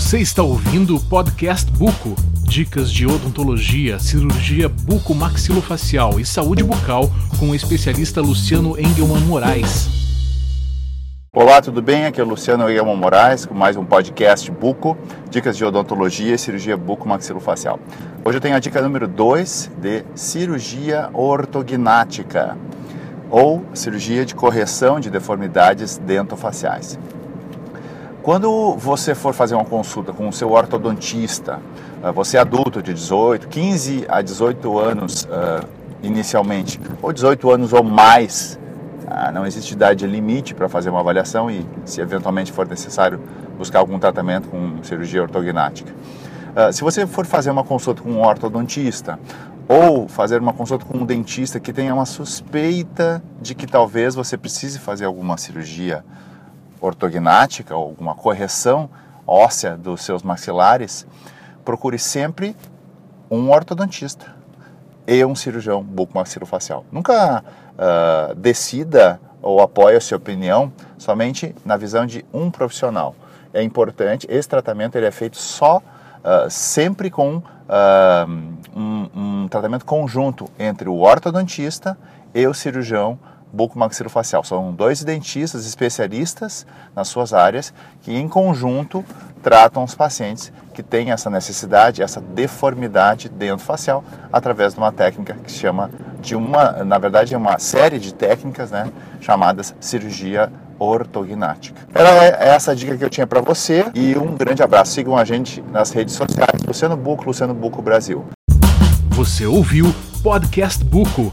Você está ouvindo o podcast Buco. Dicas de odontologia, cirurgia bucomaxilofacial e saúde bucal com o especialista Luciano Engelman Moraes. Olá, tudo bem? Aqui é o Luciano Engelman Moraes com mais um podcast Buco, dicas de odontologia e cirurgia bucomaxilofacial. Hoje eu tenho a dica número 2 de cirurgia ortognática ou cirurgia de correção de deformidades dentofaciais. Quando você for fazer uma consulta com o seu ortodontista, ah, você é adulto de 18, 15 a 18 anos uh, inicialmente, ou 18 anos ou mais, uh, não existe idade limite para fazer uma avaliação e, se eventualmente for necessário, buscar algum tratamento com cirurgia ortognática. Uh, se você for fazer uma consulta com um ortodontista ou fazer uma consulta com um dentista que tenha uma suspeita de que talvez você precise fazer alguma cirurgia ortognática alguma correção óssea dos seus maxilares, procure sempre um ortodontista e um cirurgião bucomaxilofacial. Nunca uh, decida ou apoie a sua opinião somente na visão de um profissional. É importante, esse tratamento ele é feito só uh, sempre com uh, um, um tratamento conjunto entre o ortodontista e o cirurgião bucomaxilofacial. São dois dentistas especialistas nas suas áreas que, em conjunto, tratam os pacientes que têm essa necessidade, essa deformidade dentofacial, através de uma técnica que se chama de uma, na verdade, é uma série de técnicas, né, chamadas cirurgia ortognática. Era essa a dica que eu tinha para você e um grande abraço. Sigam a gente nas redes sociais, Luciano Buco, Luciano Buco Brasil. Você ouviu Podcast Buco.